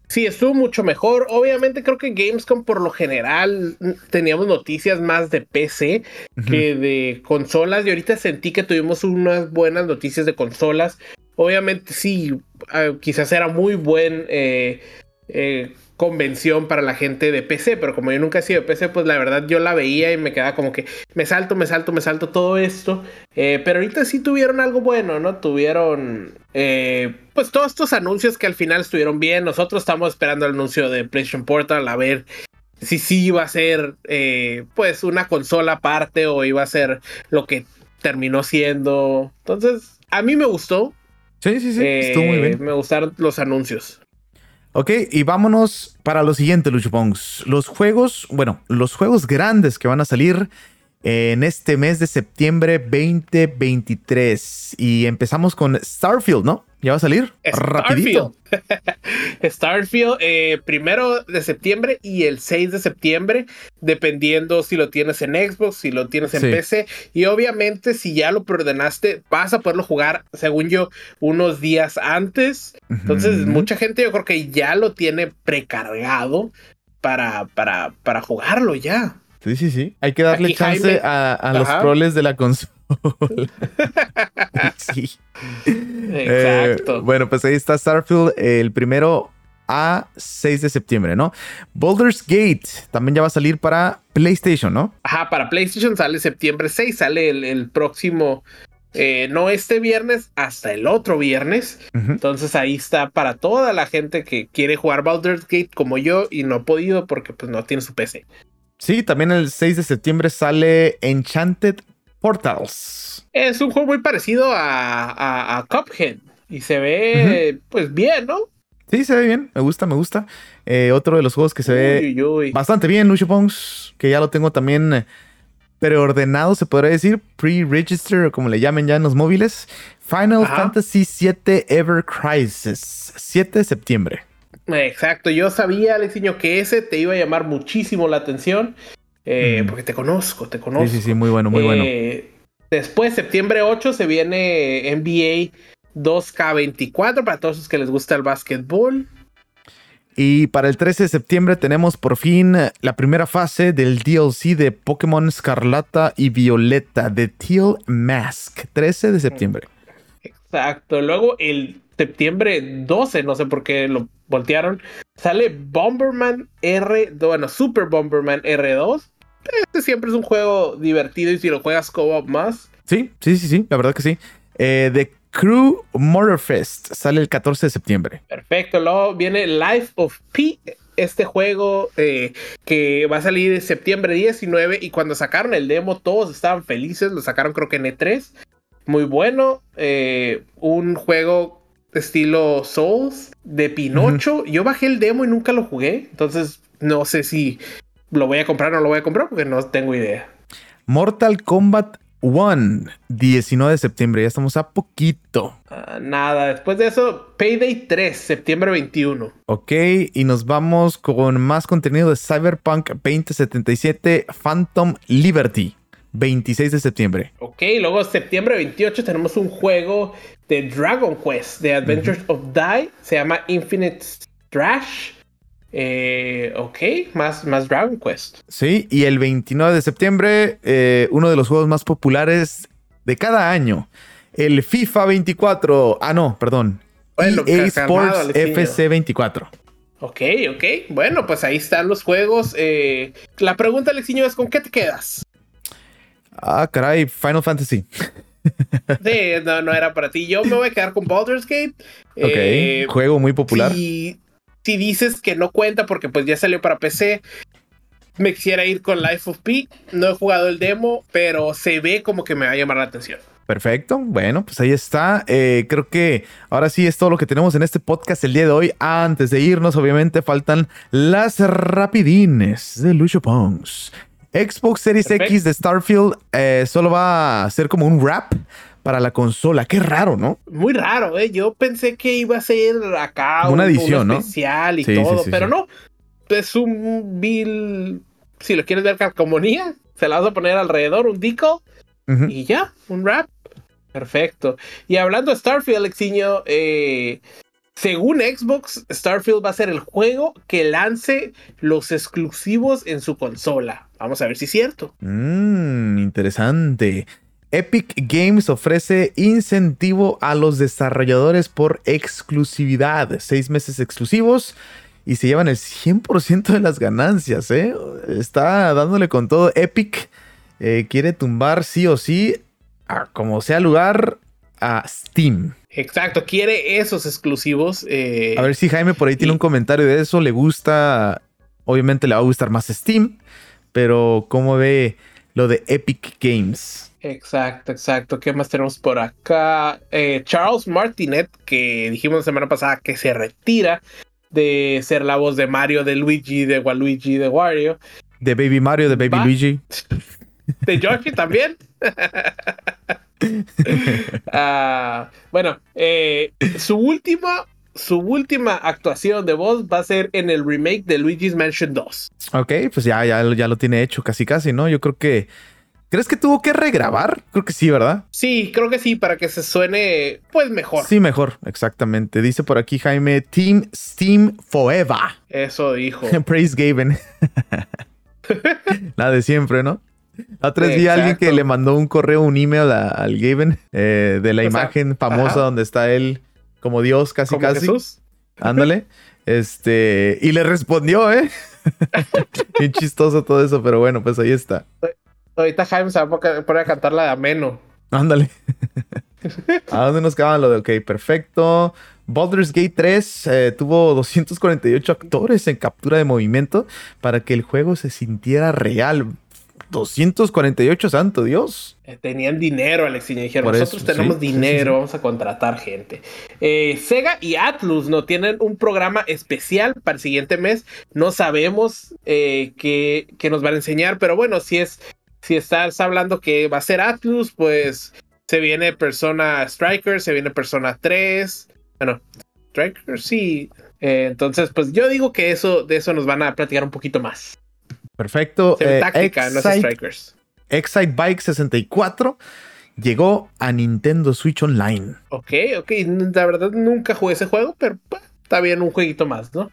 Sí, estuvo mucho mejor. Obviamente creo que Gamescom por lo general mm, teníamos noticias más de PC que de consolas. Y ahorita sentí que tuvimos unas buenas noticias de consolas. Obviamente sí, ah, quizás era muy buen eh, eh, convención para la gente de PC, pero como yo nunca he sido de PC, pues la verdad yo la veía y me quedaba como que me salto, me salto, me salto todo esto. Eh, pero ahorita sí tuvieron algo bueno, ¿no? Tuvieron eh, pues todos estos anuncios que al final estuvieron bien. Nosotros estamos esperando el anuncio de PlayStation Portal a ver si sí iba a ser eh, pues una consola aparte o iba a ser lo que terminó siendo. Entonces, a mí me gustó. Sí, sí, sí, estuvo muy bien. Me gustaron los anuncios. Ok, y vámonos para lo siguiente, Luchopongs. Los juegos, bueno, los juegos grandes que van a salir en este mes de septiembre 2023. Y empezamos con Starfield, ¿no? Ya va a salir rapidito. Starfield. Starfield, eh, primero de septiembre y el 6 de septiembre, dependiendo si lo tienes en Xbox, si lo tienes en Sí. PC. Y obviamente, si ya lo preordenaste, vas a poderlo jugar, según yo, unos días antes. Entonces, mucha gente yo creo que ya lo tiene precargado para, para, para jugarlo ya. Sí, sí, sí. Hay que darle Aquí chance Jaime- a, a los proles de la consola. sí. Exacto. Eh, bueno, pues ahí está Starfield, el primero a 6 de septiembre, ¿no? Baldur's Gate también ya va a salir para PlayStation, ¿no? Ajá, para PlayStation sale septiembre 6, sale el, el próximo, eh, no este viernes, hasta el otro viernes. Entonces ahí está para toda la gente que quiere jugar Baldur's Gate como yo y no ha podido porque pues no tiene su PC. Sí, también el 6 de septiembre sale Enchanted Portals. Es un juego muy parecido a, a, a Cuphead y se ve pues bien, ¿no? Sí, se ve bien, me gusta, me gusta. Eh, otro de los juegos que se ve Uy, uy, uy. bastante bien, Lucio Pongs, que ya lo tengo también eh, preordenado, se podría decir, pre-register o como le llamen ya en los móviles. Final Ajá. Fantasy VII Ever Crisis, 7 de septiembre. Exacto, yo sabía, Alexiño, que ese te iba a llamar muchísimo la atención eh, Mm. porque te conozco, te conozco. Sí, sí, sí, muy bueno, muy bueno. Eh, Después, septiembre 8, se viene NBA 2K24 para todos los que les gusta el básquetbol. Y para el 13 de septiembre tenemos por fin la primera fase del DLC de Pokémon Escarlata y Violeta de Teal Mask. 13 de septiembre. Exacto. Luego el septiembre 12, no sé por qué lo voltearon, sale Bomberman R, bueno, Super Bomberman R2. Este siempre es un juego divertido y si lo juegas co-op más. Sí, sí, sí, sí, la verdad que sí. Eh, The Crew Motorfest sale el 14 de septiembre. Perfecto, luego viene Life of P, este juego eh, que va a salir en septiembre 19 y cuando sacaron el demo todos estaban felices, lo sacaron creo que en E3. Muy bueno, eh, un juego estilo Souls de Pinocho. Yo bajé el demo y nunca lo jugué, entonces no sé si lo voy a comprar o no lo voy a comprar porque no tengo idea. Mortal Kombat 1, 19 de septiembre, ya estamos a poquito. Ah, nada, después de eso, Payday 3, septiembre 21. Ok, y nos vamos con más contenido de Cyberpunk 2077 Phantom Liberty. 26 de septiembre. Ok, luego septiembre 28 tenemos un juego de Dragon Quest, de Adventures of Die, se llama Infinite Trash. Eh, ok, más, más Dragon Quest. Sí, y el 29 de septiembre, eh, uno de los juegos más populares de cada año, el FIFA 24. Ah, no, perdón. Bueno, EA Sports FC 24. Ok, ok. Bueno, pues ahí están los juegos. Eh, la pregunta, Alexiño, es: ¿con qué te quedas? Ah, caray, Final Fantasy. sí, no, no era para ti. Yo me voy a quedar con Baldur's Gate. Ok, eh, juego muy popular. Y si dices que no cuenta porque pues ya salió para PC, me quisiera ir con Life of P. No he jugado el demo, pero se ve como que me va a llamar la atención. Perfecto, bueno, pues ahí está. Eh, creo que ahora sí es todo lo que tenemos en este podcast el día de hoy. Antes de irnos, obviamente faltan las rapidines de Lucio Pons. Xbox Series X de Starfield eh, solo va a ser como un wrap para la consola. Qué raro, ¿no? Muy raro, ¿eh? Yo pensé que iba a ser acá una edición, ¿no? especial y todo, pero no. Es un bill. Si lo quieres ver calcomanía, se la vas a poner alrededor, un dico y ya, un wrap. Perfecto. Y hablando de Starfield, Alexiño, eh, según Xbox, Starfield va a ser el juego que lance los exclusivos en su consola. Vamos a ver si es cierto. Mmm, interesante. Epic Games ofrece incentivo a los desarrolladores por exclusividad. Seis meses exclusivos y se llevan el 100% de las ganancias. ¿eh? Está dándole con todo. Epic eh, quiere tumbar sí o sí, a como sea lugar, a Steam. Exacto, quiere esos exclusivos. Eh, a ver si Jaime por ahí tiene un comentario de eso. Le gusta, obviamente le va a gustar más Steam, pero ¿cómo ve lo de Epic Games? Exacto, exacto. ¿Qué más tenemos por acá? Eh, Charles Martinet, que dijimos la semana pasada que se retira de ser la voz de Mario, de Luigi, de Waluigi, de Wario. De Baby Mario, de Baby Luigi. De Yoshi también. Ah, bueno, eh, su última su última actuación de voz va a ser en el remake de Luigi's Mansion 2. Ok, pues ya, ya, ya lo tiene hecho casi casi, ¿no? Yo creo que... ¿Crees que tuvo que regrabar? Creo que sí, ¿verdad? Sí, creo que sí, para que se suene pues mejor. Sí, mejor, exactamente. Dice por aquí Jaime, Team Steam Forever. Eso dijo. Praise Gaben. La de siempre, ¿no? A tres días alguien que le mandó un correo, un email al Gaben eh, de la imagen famosa donde está él como Dios, casi casi. Ándale. Este, y le respondió, ¿eh? Bien chistoso todo eso, pero bueno, pues ahí está. Ahorita Jaime se va a poner a cantar la de Ameno. Ándale. ¿A dónde nos quedaban lo de ok? Perfecto. Baldur's Gate 3 eh, tuvo 248 actores en captura de movimiento para que el juego se sintiera real. 248, santo Dios. Eh, tenían dinero, Alex, y dijeron, nosotros tenemos dinero, vamos a contratar gente. Eh, Sega y Atlus no tienen un programa especial para el siguiente mes. No sabemos eh, qué, nos van a enseñar, pero bueno, si es si estás hablando que va a ser Atlus, pues se viene Persona Striker, se viene Persona 3. Bueno, Striker sí. entonces, pues yo digo que eso, de eso nos van a platicar un poquito más. Perfecto. Eh, táctica, no Strikers. Excite Bike 64 llegó a Nintendo Switch Online. Ok, ok. La verdad nunca jugué ese juego, pero está bien un jueguito más, ¿no?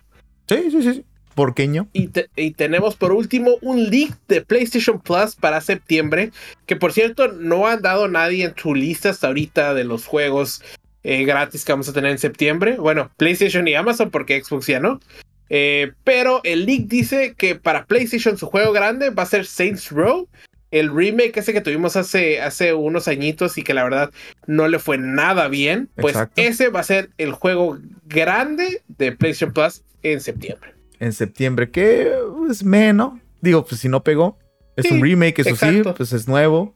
Sí, sí, sí. Porqueño. Y, y, tenemos por último un leak de PlayStation Plus para septiembre, que por cierto no han dado nadie en su lista hasta ahorita de los juegos eh, gratis que vamos a tener en septiembre. Bueno, PlayStation y Amazon porque Xbox ya no. Eh, pero el leak dice que para PlayStation su juego grande va a ser Saints Row el remake ese que tuvimos hace, hace unos añitos y que la verdad no le fue nada bien, pues ese va a ser el juego grande de PlayStation Plus en septiembre. En septiembre, que es menos. Digo, pues si no pegó, es un remake, eso sí, pues es nuevo,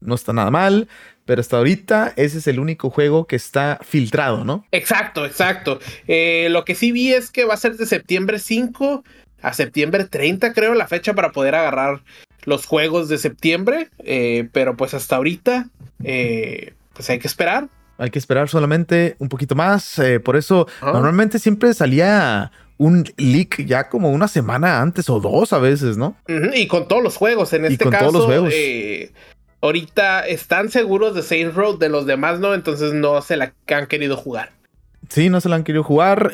no está nada mal. Pero hasta ahorita ese es el único juego que está filtrado, ¿no? Exacto, exacto. Eh, lo que sí vi es que va a ser de septiembre 5 a septiembre 30, creo, la fecha para poder agarrar los juegos de septiembre, eh, pero pues hasta ahorita, eh, pues hay que esperar. Hay que esperar solamente un poquito más. Por eso, normalmente siempre salía un leak ya como una semana antes o dos a veces, ¿no? y con todos los juegos. En este caso, ahorita están seguros de Saints Road, de los demás no, entonces no se la han querido jugar. Sí, no se la han querido jugar.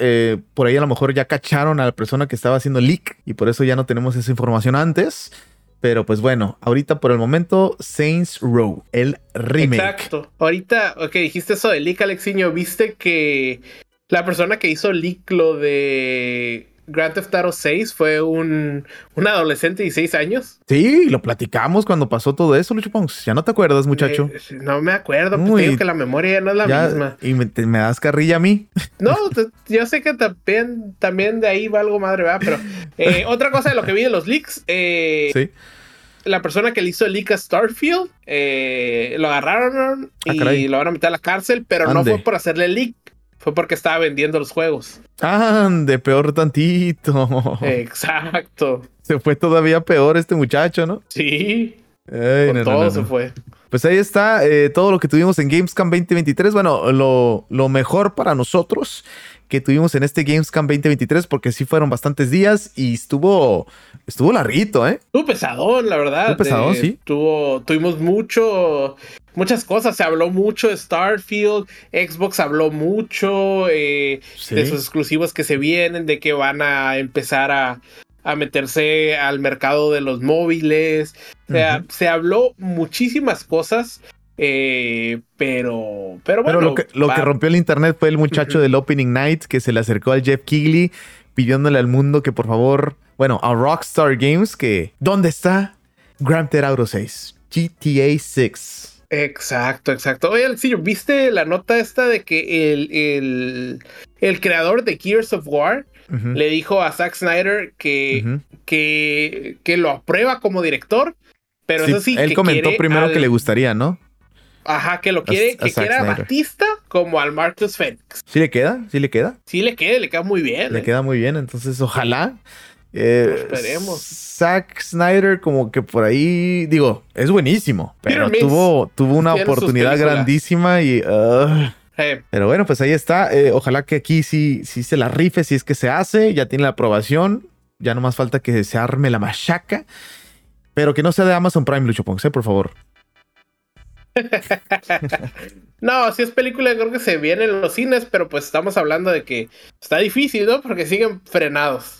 por ahí a lo mejor ya cacharon a la persona que estaba haciendo leak y por eso ya no tenemos esa información antes. Pero pues bueno, ahorita por el momento, Saints Row, el remake. Exacto. Ahorita, ok, dijiste eso de leak, Alexiño. ¿Viste que la persona que hizo leak lo de Grand Theft Auto 6 fue un, un adolescente de 16 años? Sí, lo platicamos cuando pasó todo eso, Lucho. Ya no te acuerdas, muchacho. no me acuerdo, pues digo que la memoria ya no es la misma. ¿Y me, das carrilla a mí? No, yo sé que también, también de ahí va algo madre, ¿verdad? Pero eh, otra cosa de lo que vi de los leaks. Eh, sí la persona que le hizo el leak a Starfield, eh, lo agarraron ah, y lo van a meter a la cárcel, pero no fue por hacerle el leak, fue porque estaba vendiendo los juegos. Ah, de peor tantito. Exacto. Se fue todavía peor este muchacho, ¿no? Sí. todo se fue. Pues ahí está eh, todo lo que tuvimos en Gamescom 2023. Bueno, lo, lo mejor para nosotros que tuvimos en este Gamescom 2023, porque sí fueron bastantes días y estuvo, estuvo larguito, ¿eh? Estuvo pesadón, la verdad. Estuvo pesadón, eh, sí. tuvimos mucho, muchas cosas. Se habló mucho de Starfield, Xbox habló mucho eh, de sus exclusivos que se vienen, de que van a empezar a, a meterse al mercado de los móviles. O sea, se habló muchísimas cosas eh, pero, pero bueno. lo, que, lo que, rompió el internet fue el muchacho del Opening Night que se le acercó al Jeff Kigley pidiéndole al mundo que por favor, bueno, a Rockstar Games que, ¿dónde está Grand Theft Auto 6? GTA 6. Exacto, exacto. Oye, Alexillo, ¿viste la nota esta de que el, el, el creador de Gears of War le dijo a Zack Snyder que, que, que, lo aprueba como director? Pero eso sí. Él comentó primero que le gustaría, ¿no? Ajá, que lo quiere, que quiera Batista como al Marcus Fenix. ¿Sí le queda? ¿Sí le queda? Sí le queda, le queda muy bien. Le eh. queda muy bien, entonces ojalá. Eh, esperemos. Zack Snyder como que por ahí, digo, es buenísimo, pero tuvo, tuvo una oportunidad grandísima y... Pero bueno, pues ahí está. Eh, ojalá que aquí sí, sí se la rife, si es que se hace, ya tiene la aprobación. Ya no más falta que se arme la machaca. Pero que no sea de Amazon Prime, Lucho Ponce, por favor. no, si es película, creo que se viene en los cines, pero pues estamos hablando de que está difícil, ¿no? Porque siguen frenados.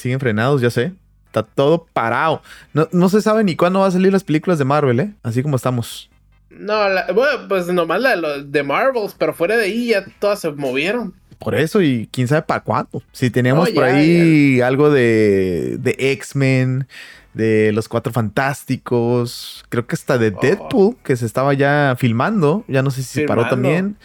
Siguen frenados, ya sé. Está todo parado. No, se sabe ni cuándo va a salir las películas de Marvel, ¿eh? Así como estamos. No, bueno, pues nomás la de, de Marvels, pero fuera de ahí ya todas se movieron. Por eso, y quién sabe para cuándo. Si tenemos por ahí algo de, de X-Men, de Los Cuatro Fantásticos, creo que hasta de oh. Deadpool, que se estaba ya filmando, ya no sé si se paró también.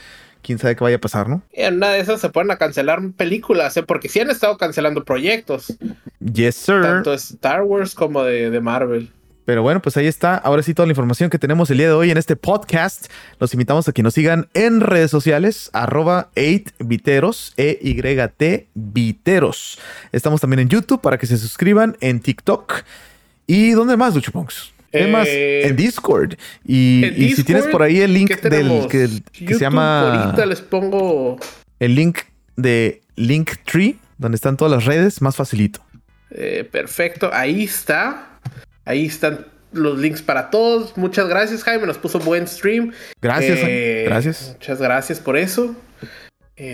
Quién sabe qué vaya a pasar, ¿no? en una de esas se pueden a cancelar películas, ¿eh? porque sí han estado cancelando proyectos. Yes, sir. Tanto Star Wars como de, de Marvel. Pero bueno, pues ahí está. Ahora sí, toda la información que tenemos el día de hoy en este podcast. Los invitamos a que nos sigan en redes sociales, arroba 8viteros, E-Y-T, Viteros. Estamos también en YouTube para que se suscriban, en TikTok ¿Y dónde más, Luchoponks? Eh, en Discord. Y, si tienes por ahí el link del que, se llama. Ahorita les pongo. El link de Linktree, donde están todas las redes, más facilito. Eh, perfecto, ahí está. Ahí están los links para todos. Muchas gracias, Jaime. Nos puso buen stream. Gracias, eh, gracias. Muchas gracias por eso.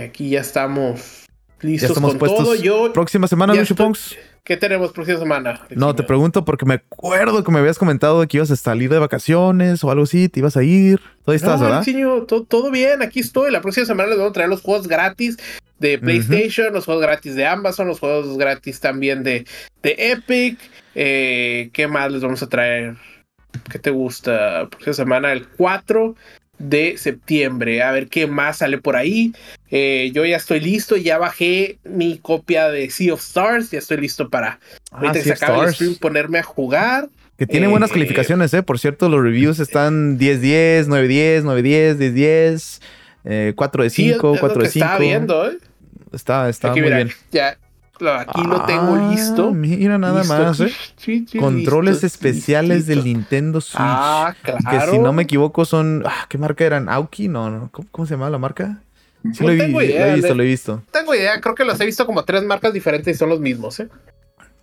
aquí ya estamos Listos con todo. Yo, próxima semana, Lucho Ponks. ¿Qué tenemos próxima semana? No, te pregunto porque me acuerdo que me habías comentado que ibas a salir de vacaciones o algo así, te ibas a ir. Todavía estás, ¿verdad? todo, todo, bien, aquí estoy. La próxima semana les vamos a traer los juegos gratis de PlayStation, los juegos gratis de Amazon, los juegos gratis también de, de Epic. Eh, ¿Qué más les vamos a traer? ¿Qué te gusta? Próxima semana, el 4 de septiembre. A ver qué más sale por ahí. Eh, yo ya estoy listo, ya bajé mi copia de Sea of Stars, ya estoy listo para ah, que se acabe el stream ponerme a jugar. Que tiene buenas eh, calificaciones, ¿eh? Por cierto, los reviews están 10-10, 9-10, 9-10, 10-10, 4 de 5, 4 de 5. Estaba viendo, ¿eh? Está, está muy bien. Ya, aquí lo tengo ah, listo. Mira nada más, ¿eh? Controles especiales del Nintendo Switch. Ah, claro. Que si no me equivoco son. Ah, ¿Qué marca eran? ¿Auki? No, no. ¿Cómo, se llama la marca? Sí, lo, he, tengo idea, lo he visto, lo he visto. Tengo idea, creo que los he visto como tres marcas diferentes y son los mismos, ¿eh?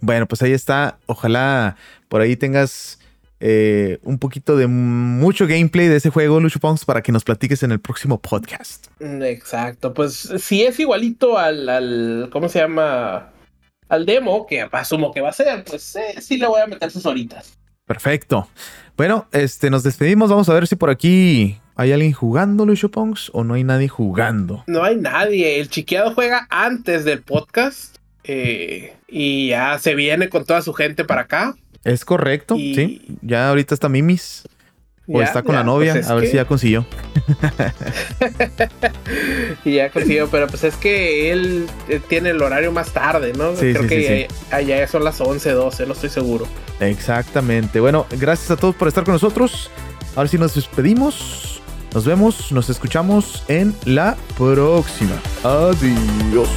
Bueno, pues ahí está. Ojalá por ahí tengas eh, un poquito de mucho gameplay de ese juego, Lucho Pongs, para que nos platiques en el próximo podcast. Mm, exacto, pues si es igualito al, al ¿cómo se llama? Al demo, que asumo que va a ser, pues eh, sí le voy a meter sus horitas. Perfecto. Bueno, este, nos despedimos. Vamos a ver si por aquí hay alguien jugando, Lucho Pongs, o no hay nadie jugando. No hay nadie. El chiqueado juega antes del podcast. Eh, y ya se viene con toda su gente para acá. Es correcto, sí. Ya ahorita está Mimis. O está con la novia, pues a ver si ya consiguió. y ya consiguió, pero pues es que él eh, tiene el horario más tarde, ¿no? Sí, Creo que allá son las 11, 12, no estoy seguro. Exactamente. Bueno, gracias a todos por estar con nosotros. Ahora sí nos despedimos. Nos vemos, nos escuchamos en la próxima. Adiós.